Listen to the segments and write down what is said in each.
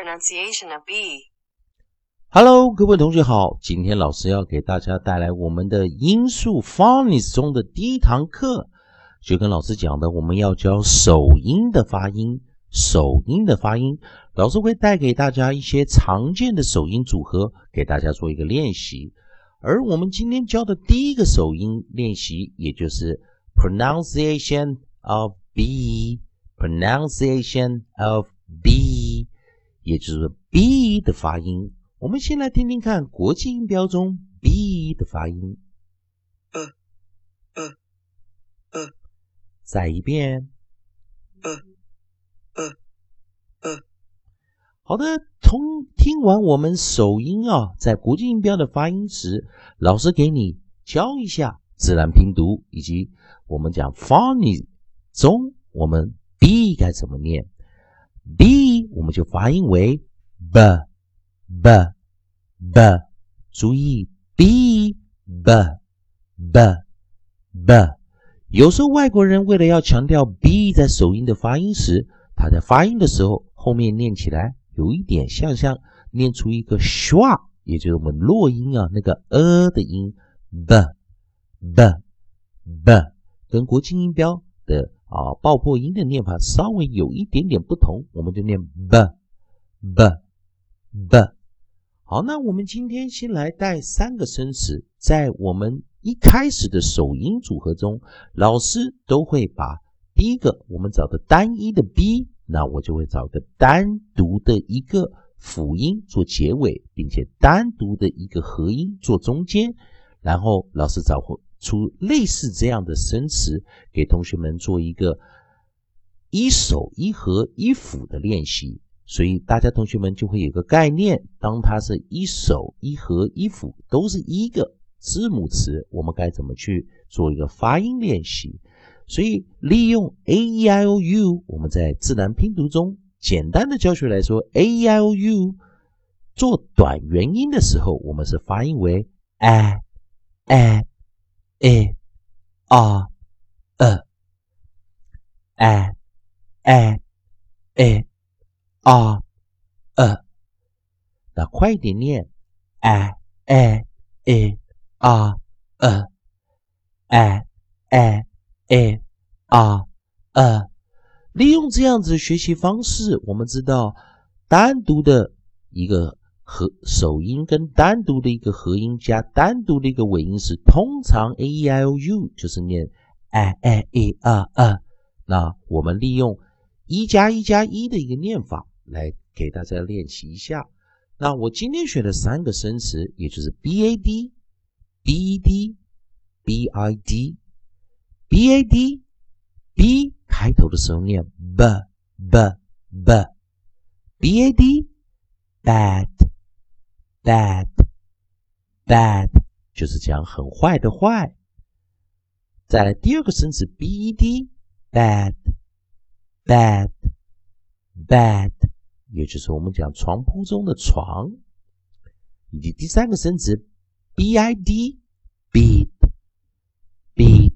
pronunciation of B. Hello，各位同学好，今天老师要给大家带来我们的音素 phonics 中的第一堂课，就跟老师讲的，我们要教首音的发音。首音的发音，老师会带给大家一些常见的首音组合，给大家做一个练习。而我们今天教的第一个首音练习，也就是 pronunciation of B，pronunciation of B，也就是 B 的发音。我们先来听听看国际音标中 B 的发音。呃呃呃，再一遍。呃呃呃，好的，从听完我们首音啊，在国际音标的发音时，老师给你教一下自然拼读，以及我们讲 phonics 中我们 B 该怎么念。B 我们就发音为 b b b，注意 B b b b。有时候外国人为了要强调 B 在首音的发音时，他在发音的时候后面念起来有一点像像念出一个 schwa，也就是我们落音啊那个 a 的音 b b b，跟国际音标的啊爆破音的念法稍微有一点点不同，我们就念 b b b。好，那我们今天先来带三个生词，在我们一开始的首音组合中，老师都会把第一个我们找的单一的 b，那我就会找个单独的一个辅音做结尾，并且单独的一个合音做中间，然后老师找回出类似这样的生词，给同学们做一个一首一和一辅的练习。所以大家同学们就会有个概念，当它是一首一和一辅都是一个字母词，我们该怎么去做一个发音练习？所以利用 a e i o u，我们在自然拼读中简单的教学来说，a e i o u 做短元音的时候，我们是发音为 a a a r a a a a。啊呃，那快点念，a a a r 呃，a a a r 呃，利用这样子学习方式，我们知道单独的一个合首音跟单独的一个合音加单独的一个尾音时，通常 a e i o u 就是念 a a a r 呃，那我们利用一加一加一的一个念法。来给大家练习一下。那我今天选的三个生词，也就是 b a d b e d b i d b a d b 开头的时候念 b b b b a d bad bad bad 就是讲很坏的坏。再来第二个生词 b e d bad bad bad 也就是我们讲床铺中的床，以及第三个生词 b i d beat beat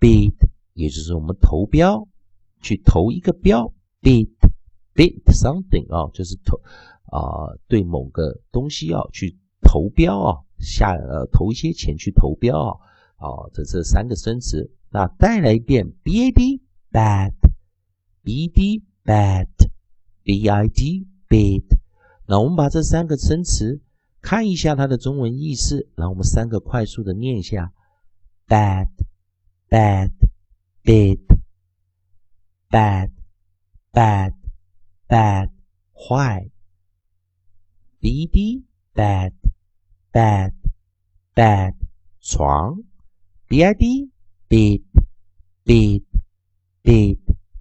beat，也就是我们投标去投一个标 beat beat something 啊，就是投啊对某个东西啊去投标啊下呃投一些钱去投标啊啊这这三个生词，那再来一遍 b a d bad b d bad。b i d bad 那我们把这三个生词看一下它的中文意思，然后我们三个快速的念一下：bad bad bid bad bad bad 坏；b d bad bad bad 床；b i d bid bid bid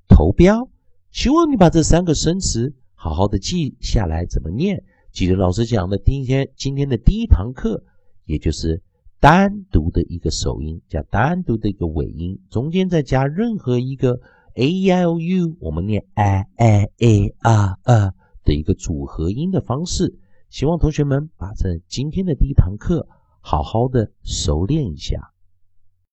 投标。希望你把这三个生词好好的记下来，怎么念？记得老师讲的第一天，今天的第一堂课，也就是单独的一个首音加单独的一个尾音，中间再加任何一个 a e i o u，我们念 a a a r a 的一个组合音的方式。希望同学们把这今天的第一堂课好好的熟练一下。